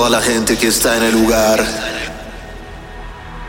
toda la gente que está en el lugar.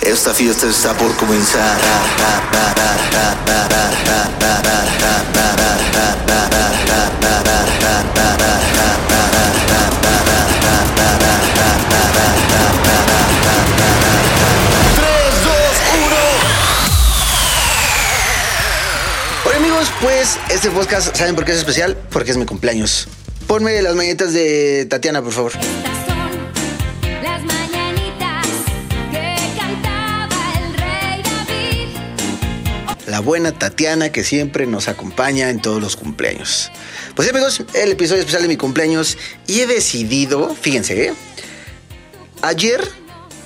Esta fiesta está por comenzar. Pues este podcast, ¿saben por qué es especial? Porque es mi cumpleaños. Ponme las mañanitas de Tatiana, por favor. La buena Tatiana que siempre nos acompaña en todos los cumpleaños. Pues amigos, el episodio especial de mi cumpleaños y he decidido, fíjense, ¿eh? ayer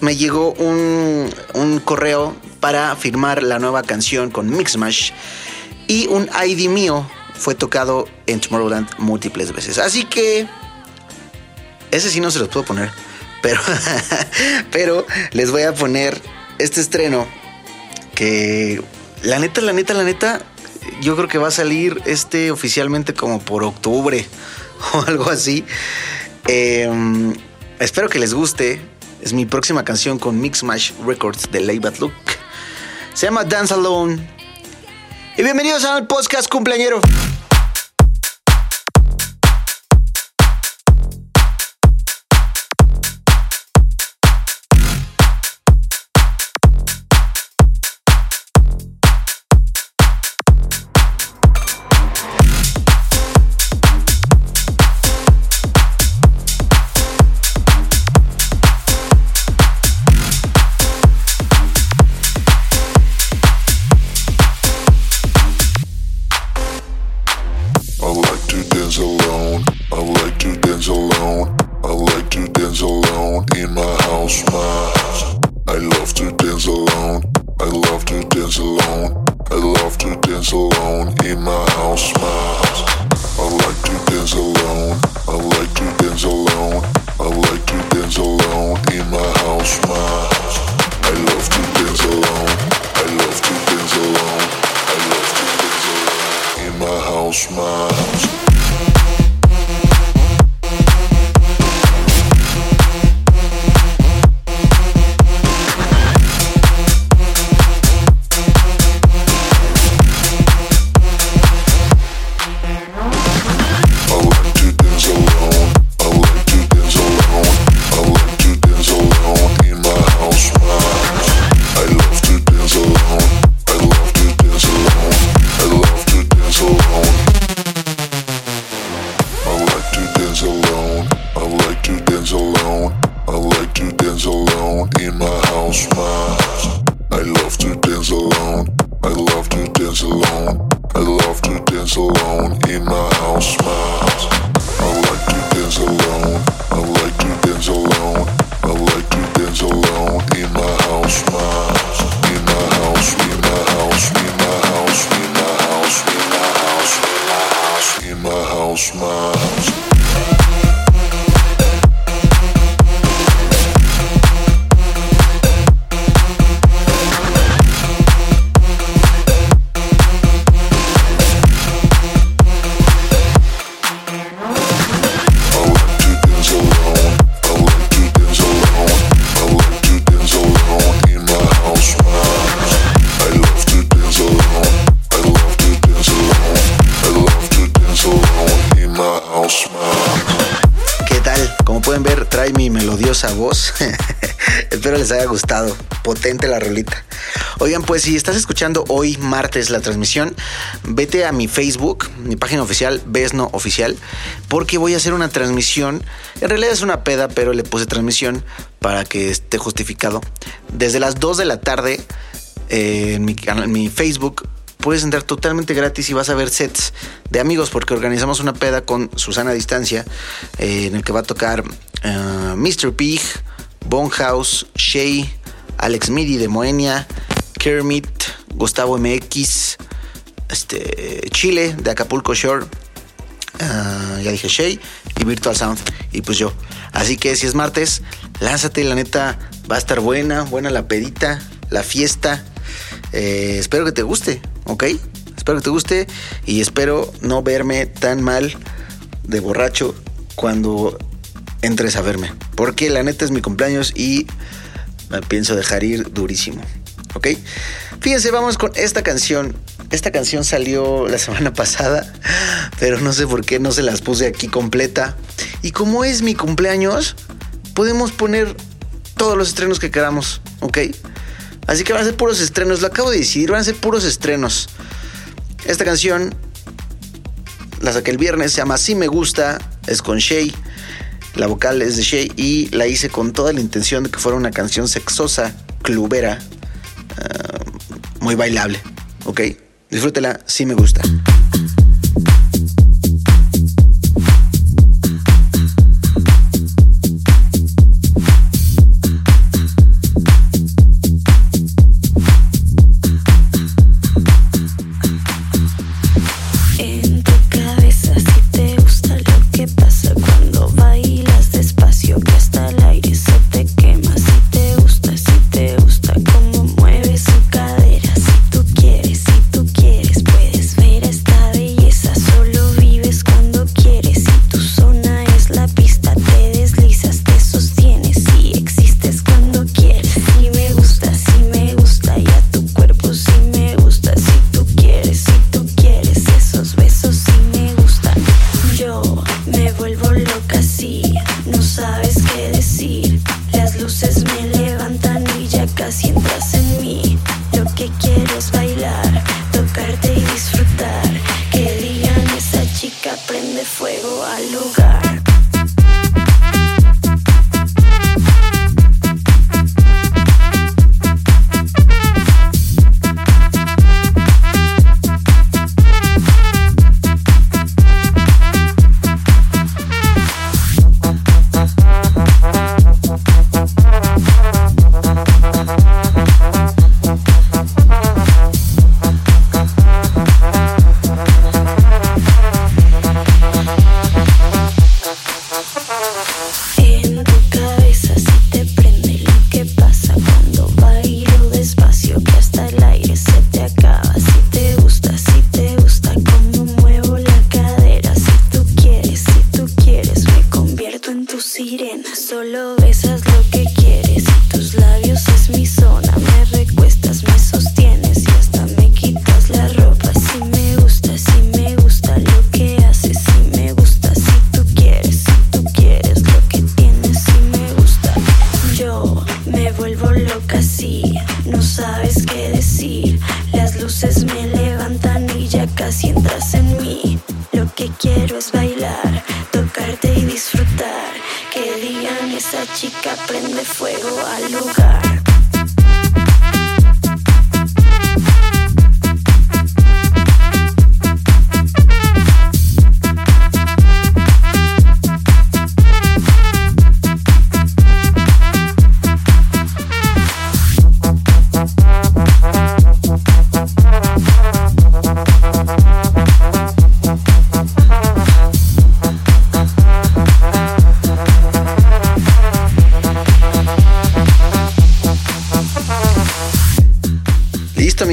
me llegó un, un correo para firmar la nueva canción con Mixmash y un ID mío fue tocado en Tomorrowland múltiples veces. Así que ese sí no se los puedo poner, pero, pero les voy a poner este estreno que la neta, la neta, la neta, yo creo que va a salir este oficialmente como por octubre o algo así. Eh, espero que les guste. Es mi próxima canción con Mixmash Records de Lay Bad Look. Se llama Dance Alone. Y bienvenidos al podcast cumpleañero. Dance alone. I love to dance alone in my house, my house. I like to dance alone. I like to alone in my house, my house. Voz. Espero les haya gustado. Potente la rolita. Oigan, pues si estás escuchando hoy martes la transmisión, vete a mi Facebook, mi página oficial, Besno Oficial, porque voy a hacer una transmisión. En realidad es una peda, pero le puse transmisión para que esté justificado. Desde las 2 de la tarde eh, en, mi, canal- en mi Facebook puedes entrar totalmente gratis y vas a ver sets de amigos porque organizamos una peda con Susana a Distancia eh, en el que va a tocar eh, Mr. Pig, Bonehouse, Shay, Alex Midi de Moenia, Kermit, Gustavo MX, este, Chile de Acapulco Shore, ah, ya dije Shay y Virtual Sound y pues yo. Así que si es martes, lánzate, la neta va a estar buena, buena la pedita, la fiesta. Eh, espero que te guste, ¿ok? Espero que te guste y espero no verme tan mal de borracho cuando entres a verme. Porque la neta es mi cumpleaños y me pienso dejar ir durísimo. ¿Ok? Fíjense, vamos con esta canción. Esta canción salió la semana pasada, pero no sé por qué no se las puse aquí completa. Y como es mi cumpleaños, podemos poner todos los estrenos que queramos, ¿ok? Así que van a ser puros estrenos, lo acabo de decidir, van a ser puros estrenos. Esta canción la saqué el viernes, se llama Si Me Gusta, es con Shay. La vocal es de Shay y la hice con toda la intención de que fuera una canción sexosa, clubera, uh, muy bailable, ¿ok? Disfrútela, si me gusta.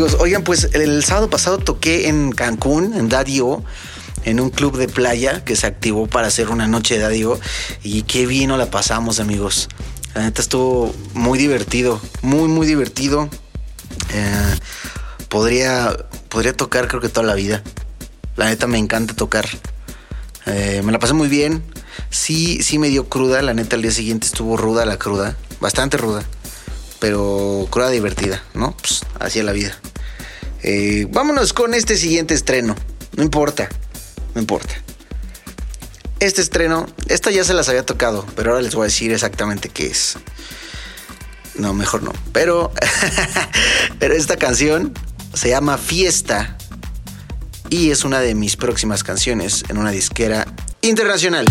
Amigos. Oigan, pues el sábado pasado toqué en Cancún, en Dadio, en un club de playa que se activó para hacer una noche de Dadio. Y qué nos la pasamos, amigos. La neta estuvo muy divertido, muy, muy divertido. Eh, podría, podría tocar, creo que toda la vida. La neta me encanta tocar. Eh, me la pasé muy bien. Sí, sí me dio cruda. La neta, al día siguiente estuvo ruda la cruda. Bastante ruda. Pero cruda divertida, ¿no? Pues así es la vida. Eh, vámonos con este siguiente estreno. No importa. No importa. Este estreno, esta ya se las había tocado, pero ahora les voy a decir exactamente qué es. No, mejor no. Pero, pero esta canción se llama Fiesta y es una de mis próximas canciones en una disquera internacional.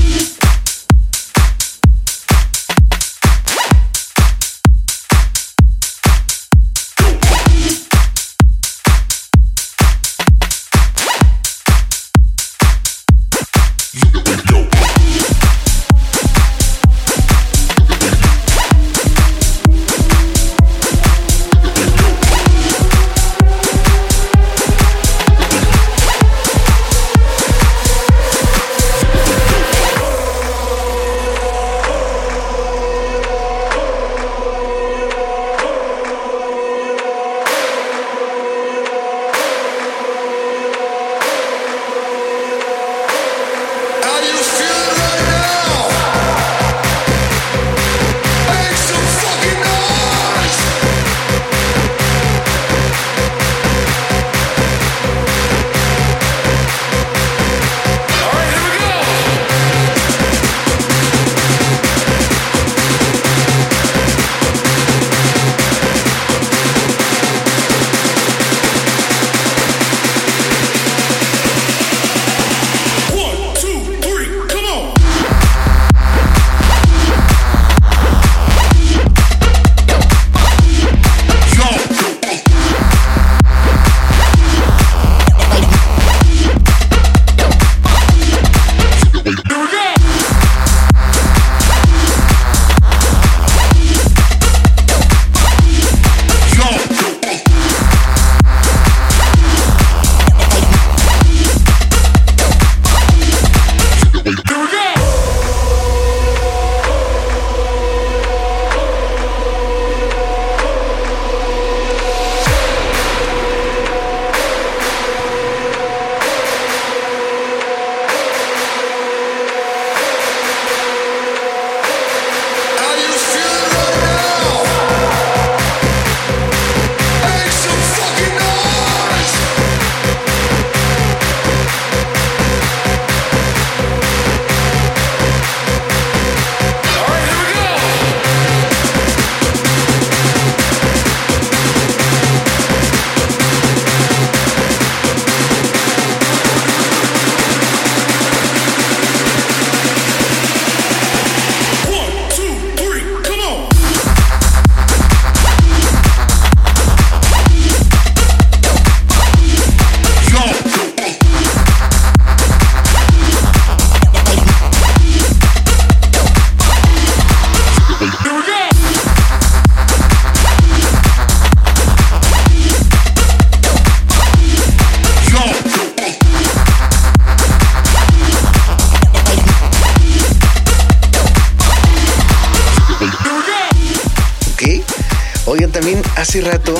Oigan, también hace rato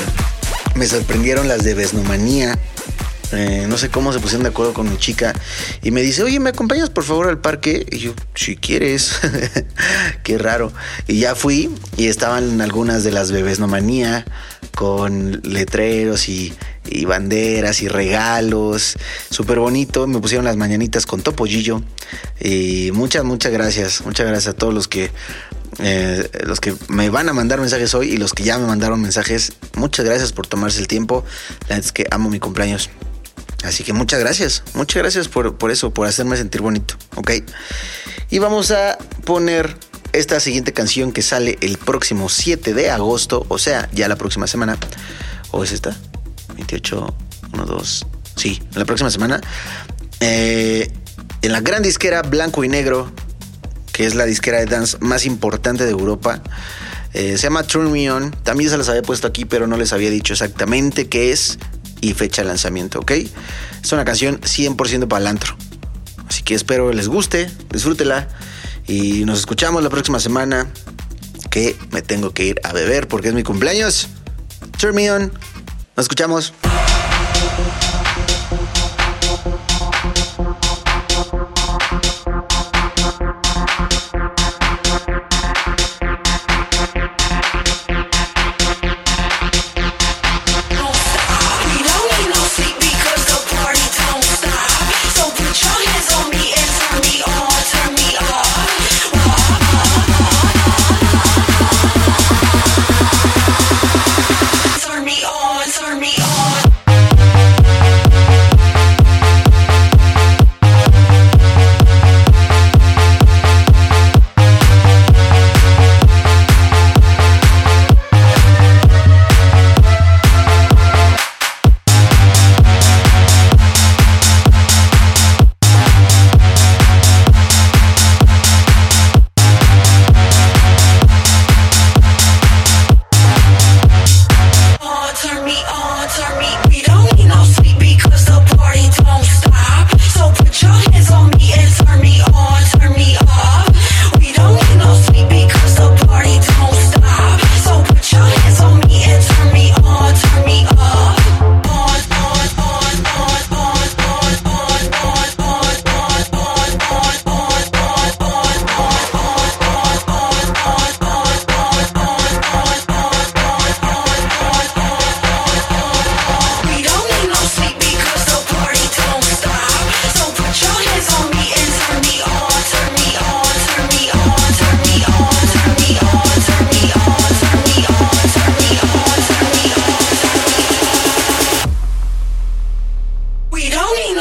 me sorprendieron las de Besnomanía. Eh, no sé cómo se pusieron de acuerdo con mi chica y me dice, oye, ¿me acompañas por favor al parque? Y yo, si quieres, qué raro. Y ya fui y estaban algunas de las bebés con letreros y, y banderas y regalos, súper bonito. Me pusieron las mañanitas con topollillo y muchas, muchas gracias, muchas gracias a todos los que eh, los que me van a mandar mensajes hoy y los que ya me mandaron mensajes, muchas gracias por tomarse el tiempo. La neta es que amo mi cumpleaños. Así que muchas gracias, muchas gracias por, por eso, por hacerme sentir bonito, ¿ok? Y vamos a poner esta siguiente canción que sale el próximo 7 de agosto, o sea, ya la próxima semana. ¿O es esta? 28, 1, 2. Sí, la próxima semana. Eh, en la gran disquera Blanco y Negro, que es la disquera de dance más importante de Europa. Eh, se llama Turn Me On. También se las había puesto aquí, pero no les había dicho exactamente qué es y fecha de lanzamiento, ¿ok? Es una canción 100% para el antro. Así que espero les guste, disfrútela y nos escuchamos la próxima semana que me tengo que ir a beber porque es mi cumpleaños. Turn Me On. Nos escuchamos.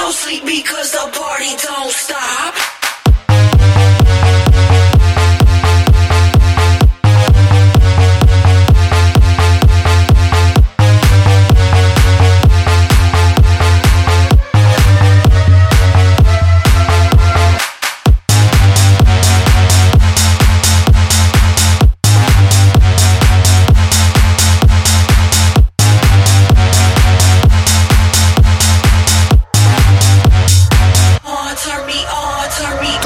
Don't sleep because the party don't stop.